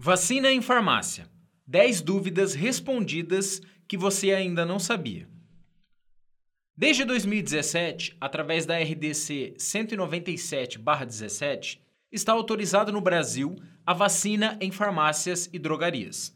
Vacina em farmácia. 10 dúvidas respondidas que você ainda não sabia. Desde 2017, através da RDC 197/17, está autorizado no Brasil a vacina em farmácias e drogarias.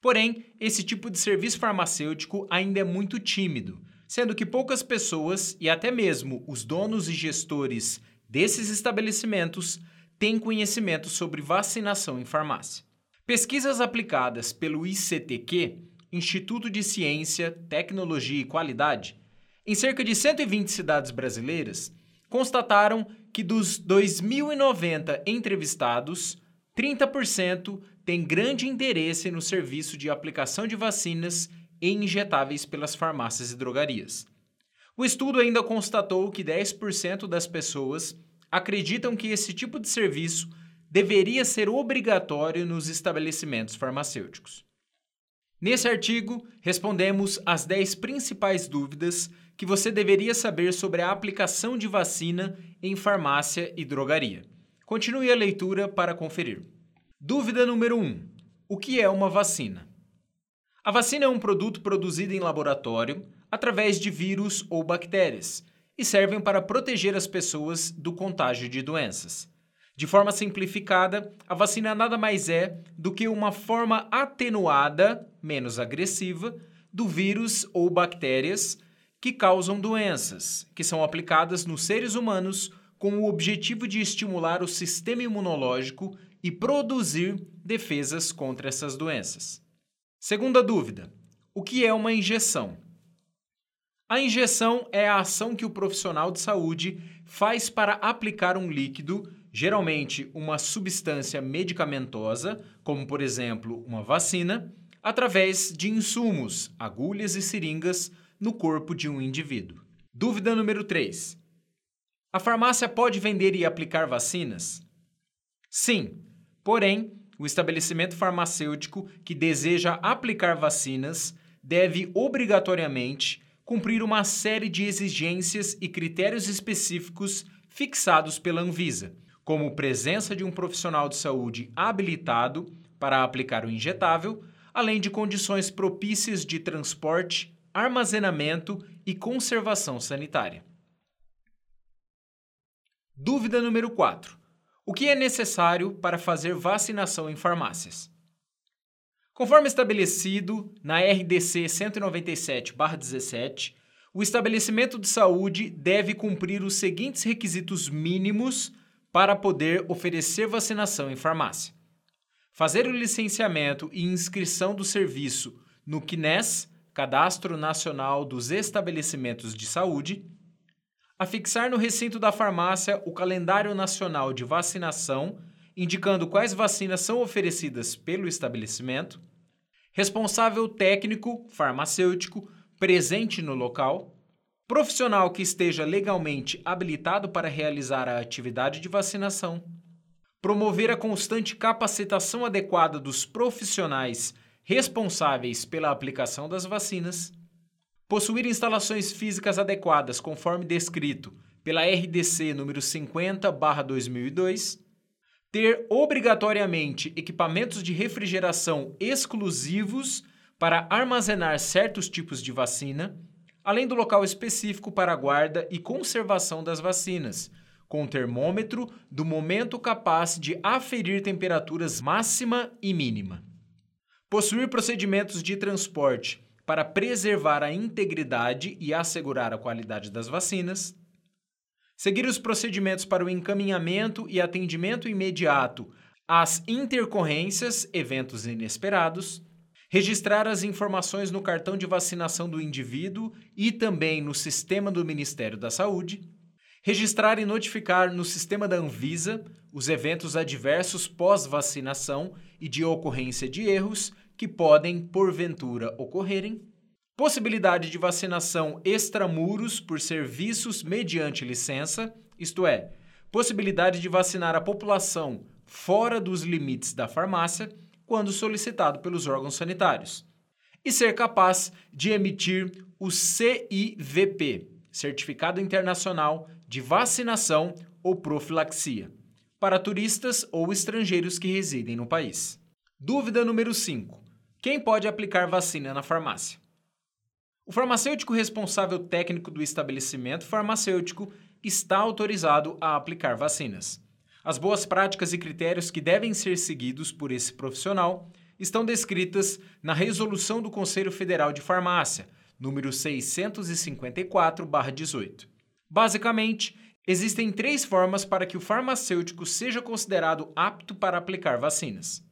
Porém, esse tipo de serviço farmacêutico ainda é muito tímido, sendo que poucas pessoas e até mesmo os donos e gestores desses estabelecimentos têm conhecimento sobre vacinação em farmácia. Pesquisas aplicadas pelo ICTQ, Instituto de Ciência, Tecnologia e Qualidade, em cerca de 120 cidades brasileiras, constataram que dos 2.090 entrevistados, 30% têm grande interesse no serviço de aplicação de vacinas e injetáveis pelas farmácias e drogarias. O estudo ainda constatou que 10% das pessoas acreditam que esse tipo de serviço deveria ser obrigatório nos estabelecimentos farmacêuticos. Nesse artigo, respondemos as 10 principais dúvidas que você deveria saber sobre a aplicação de vacina em farmácia e drogaria. Continue a leitura para conferir. Dúvida número 1: O que é uma vacina? A vacina é um produto produzido em laboratório através de vírus ou bactérias e servem para proteger as pessoas do contágio de doenças. De forma simplificada, a vacina nada mais é do que uma forma atenuada, menos agressiva, do vírus ou bactérias que causam doenças, que são aplicadas nos seres humanos com o objetivo de estimular o sistema imunológico e produzir defesas contra essas doenças. Segunda dúvida: o que é uma injeção? A injeção é a ação que o profissional de saúde faz para aplicar um líquido geralmente uma substância medicamentosa, como por exemplo uma vacina, através de insumos, agulhas e seringas no corpo de um indivíduo. Dúvida número 3. A farmácia pode vender e aplicar vacinas? Sim, porém, o estabelecimento farmacêutico que deseja aplicar vacinas deve obrigatoriamente cumprir uma série de exigências e critérios específicos fixados pela Anvisa como presença de um profissional de saúde habilitado para aplicar o injetável, além de condições propícias de transporte, armazenamento e conservação sanitária. Dúvida número 4. O que é necessário para fazer vacinação em farmácias? Conforme estabelecido na RDC 197/17, o estabelecimento de saúde deve cumprir os seguintes requisitos mínimos para poder oferecer vacinação em farmácia. Fazer o licenciamento e inscrição do serviço no CNES, Cadastro Nacional dos Estabelecimentos de Saúde, afixar no recinto da farmácia o calendário nacional de vacinação, indicando quais vacinas são oferecidas pelo estabelecimento, responsável técnico farmacêutico presente no local, profissional que esteja legalmente habilitado para realizar a atividade de vacinação, promover a constante capacitação adequada dos profissionais responsáveis pela aplicação das vacinas, possuir instalações físicas adequadas conforme descrito pela RDC número 50/2002, ter obrigatoriamente equipamentos de refrigeração exclusivos para armazenar certos tipos de vacina além do local específico para a guarda e conservação das vacinas, com termômetro do momento capaz de aferir temperaturas máxima e mínima. Possuir procedimentos de transporte para preservar a integridade e assegurar a qualidade das vacinas. Seguir os procedimentos para o encaminhamento e atendimento imediato às intercorrências, eventos inesperados registrar as informações no cartão de vacinação do indivíduo e também no sistema do Ministério da Saúde, registrar e notificar no sistema da Anvisa os eventos adversos pós-vacinação e de ocorrência de erros que podem, porventura, ocorrerem, possibilidade de vacinação extramuros por serviços mediante licença, isto é, possibilidade de vacinar a população fora dos limites da farmácia quando solicitado pelos órgãos sanitários, e ser capaz de emitir o CIVP, Certificado Internacional de Vacinação ou Profilaxia, para turistas ou estrangeiros que residem no país. Dúvida número 5. Quem pode aplicar vacina na farmácia? O farmacêutico responsável técnico do estabelecimento farmacêutico está autorizado a aplicar vacinas. As boas práticas e critérios que devem ser seguidos por esse profissional estão descritas na Resolução do Conselho Federal de Farmácia, número 654-18. Basicamente, existem três formas para que o farmacêutico seja considerado apto para aplicar vacinas.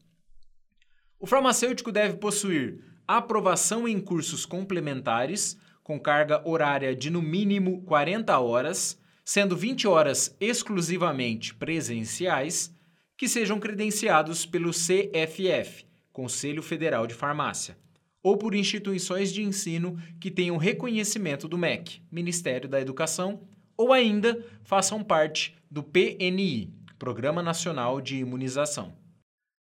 O farmacêutico deve possuir aprovação em cursos complementares, com carga horária de no mínimo 40 horas, sendo 20 horas exclusivamente presenciais, que sejam credenciados pelo CFF, Conselho Federal de Farmácia, ou por instituições de ensino que tenham reconhecimento do MEC, Ministério da Educação, ou ainda façam parte do PNI, Programa Nacional de Imunização.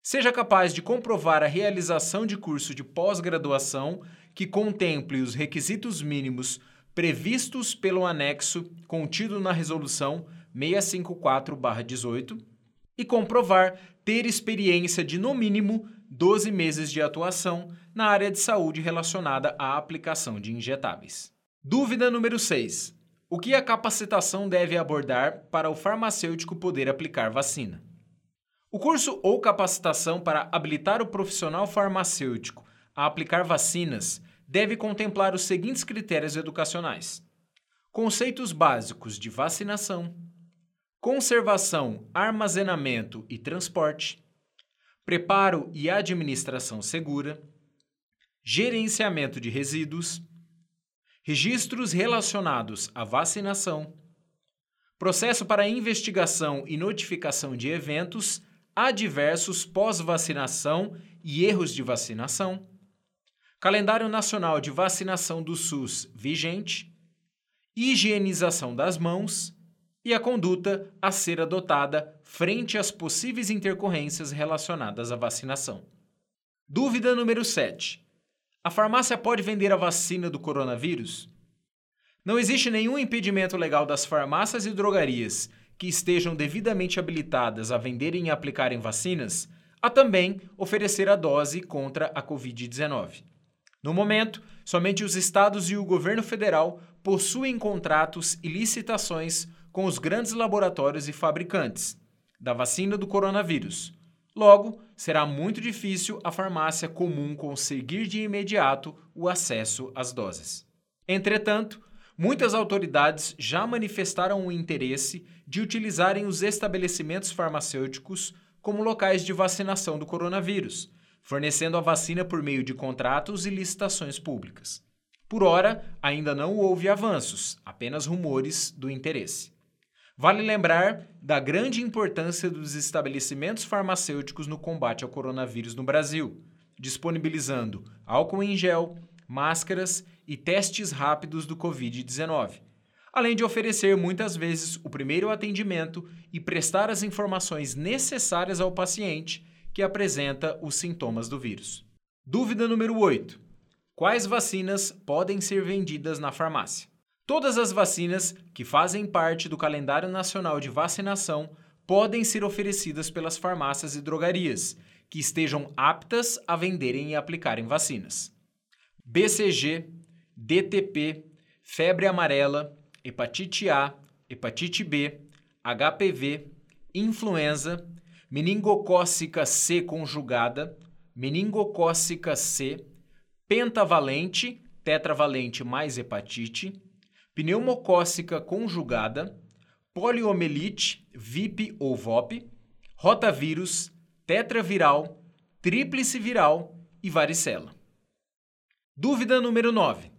Seja capaz de comprovar a realização de curso de pós-graduação que contemple os requisitos mínimos previstos pelo anexo contido na Resolução 654-18 e comprovar ter experiência de, no mínimo, 12 meses de atuação na área de saúde relacionada à aplicação de injetáveis. Dúvida número 6. O que a capacitação deve abordar para o farmacêutico poder aplicar vacina? O curso ou capacitação para habilitar o profissional farmacêutico a aplicar vacinas deve contemplar os seguintes critérios educacionais: conceitos básicos de vacinação, conservação, armazenamento e transporte, preparo e administração segura, gerenciamento de resíduos, registros relacionados à vacinação, processo para investigação e notificação de eventos adversos pós-vacinação e erros de vacinação, calendário nacional de vacinação do SUS vigente, higienização das mãos e a conduta a ser adotada frente às possíveis intercorrências relacionadas à vacinação. Dúvida número 7. A farmácia pode vender a vacina do coronavírus? Não existe nenhum impedimento legal das farmácias e drogarias que estejam devidamente habilitadas a venderem e aplicarem vacinas a também oferecer a dose contra a Covid-19. No momento, somente os estados e o governo federal possuem contratos e licitações com os grandes laboratórios e fabricantes da vacina do coronavírus. Logo, será muito difícil a farmácia comum conseguir de imediato o acesso às doses. Entretanto, muitas autoridades já manifestaram o interesse de utilizarem os estabelecimentos farmacêuticos como locais de vacinação do coronavírus, fornecendo a vacina por meio de contratos e licitações públicas. Por ora, ainda não houve avanços, apenas rumores do interesse. Vale lembrar da grande importância dos estabelecimentos farmacêuticos no combate ao coronavírus no Brasil, disponibilizando álcool em gel, máscaras e testes rápidos do Covid-19, além de oferecer muitas vezes o primeiro atendimento e prestar as informações necessárias ao paciente que apresenta os sintomas do vírus. Dúvida número 8. Quais vacinas podem ser vendidas na farmácia? Todas as vacinas que fazem parte do calendário nacional de vacinação podem ser oferecidas pelas farmácias e drogarias que estejam aptas a venderem e aplicarem vacinas. BCG, DTP, febre amarela, hepatite A, hepatite B, HPV, influenza, meningocócica C conjugada, meningocócica C, pentavalente, tetravalente mais hepatite, pneumocócica conjugada, poliomielite, VIP ou VOP, rotavírus, tetraviral, tríplice viral e varicela. Dúvida número 9.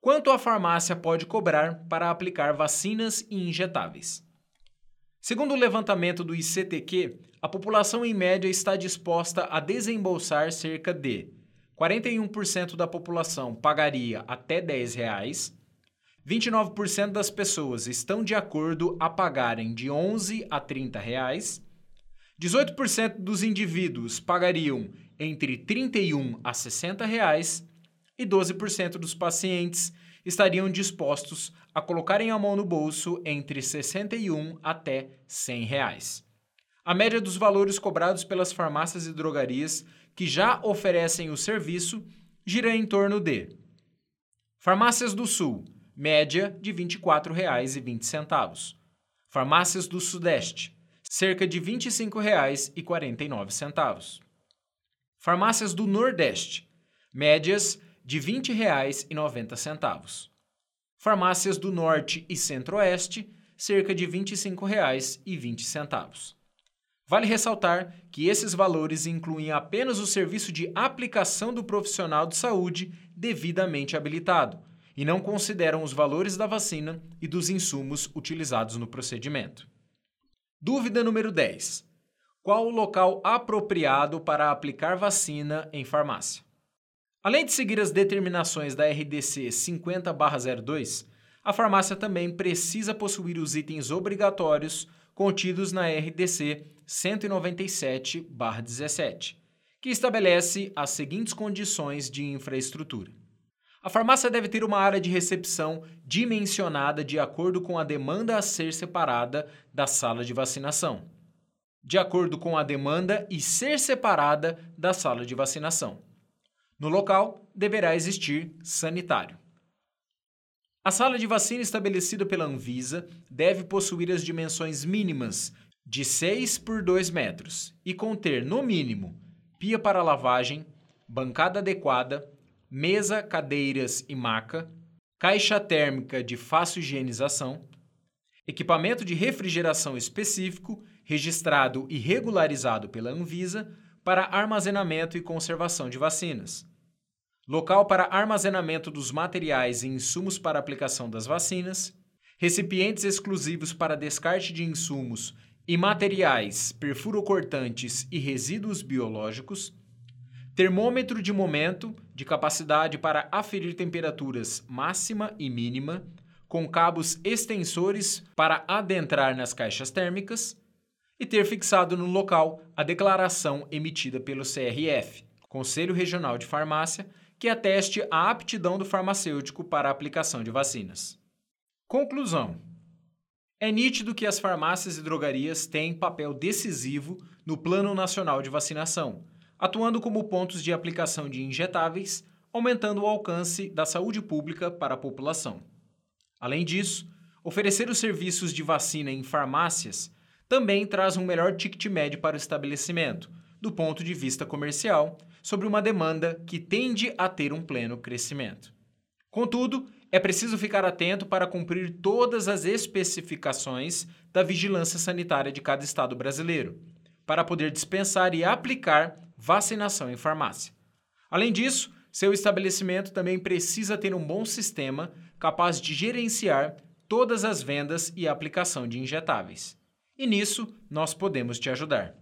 Quanto a farmácia pode cobrar para aplicar vacinas e injetáveis? Segundo o levantamento do ICTQ, a população em média está disposta a desembolsar cerca de 41% da população pagaria até 10 reais, 29% das pessoas estão de acordo a pagarem de 11 a 30 reais, 18% dos indivíduos pagariam entre 31 a 60 reais. E 12% dos pacientes estariam dispostos a colocarem a mão no bolso entre 61 até 100 reais. A média dos valores cobrados pelas farmácias e drogarias que já oferecem o serviço gira em torno de Farmácias do Sul, média de R$ 24,20. Farmácias do Sudeste, cerca de R$ 25,49. Farmácias do Nordeste, médias de R$ 20,90. Farmácias do Norte e Centro-Oeste, cerca de R$ 25,20. Vale ressaltar que esses valores incluem apenas o serviço de aplicação do profissional de saúde devidamente habilitado e não consideram os valores da vacina e dos insumos utilizados no procedimento. Dúvida número 10. Qual o local apropriado para aplicar vacina em farmácia? Além de seguir as determinações da RDC 50/02, a farmácia também precisa possuir os itens obrigatórios contidos na RDC 197/17, que estabelece as seguintes condições de infraestrutura. A farmácia deve ter uma área de recepção dimensionada de acordo com a demanda a ser separada da sala de vacinação. De acordo com a demanda e ser separada da sala de vacinação. No local deverá existir sanitário. A sala de vacina estabelecida pela Anvisa deve possuir as dimensões mínimas de 6 por 2 metros e conter, no mínimo, pia para lavagem, bancada adequada, mesa, cadeiras e maca, caixa térmica de fácil higienização, equipamento de refrigeração específico registrado e regularizado pela Anvisa para armazenamento e conservação de vacinas local para armazenamento dos materiais e insumos para aplicação das vacinas, recipientes exclusivos para descarte de insumos e materiais perfurocortantes e resíduos biológicos, termômetro de momento de capacidade para aferir temperaturas máxima e mínima, com cabos extensores para adentrar nas caixas térmicas, e ter fixado no local a declaração emitida pelo CRF, Conselho Regional de Farmácia, que ateste a aptidão do farmacêutico para a aplicação de vacinas. Conclusão: é nítido que as farmácias e drogarias têm papel decisivo no Plano Nacional de Vacinação, atuando como pontos de aplicação de injetáveis, aumentando o alcance da saúde pública para a população. Além disso, oferecer os serviços de vacina em farmácias também traz um melhor ticket médio para o estabelecimento, do ponto de vista comercial, sobre uma demanda que tende a ter um pleno crescimento. Contudo, é preciso ficar atento para cumprir todas as especificações da vigilância sanitária de cada estado brasileiro, para poder dispensar e aplicar vacinação em farmácia. Além disso, seu estabelecimento também precisa ter um bom sistema capaz de gerenciar todas as vendas e aplicação de injetáveis. E nisso nós podemos te ajudar.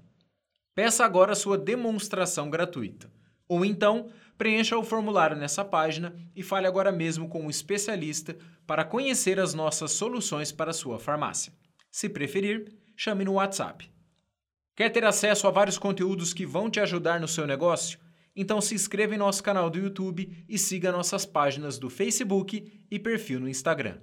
Peça agora sua demonstração gratuita. Ou então, preencha o formulário nessa página e fale agora mesmo com um especialista para conhecer as nossas soluções para sua farmácia. Se preferir, chame no WhatsApp. Quer ter acesso a vários conteúdos que vão te ajudar no seu negócio? Então se inscreva em nosso canal do YouTube e siga nossas páginas do Facebook e perfil no Instagram.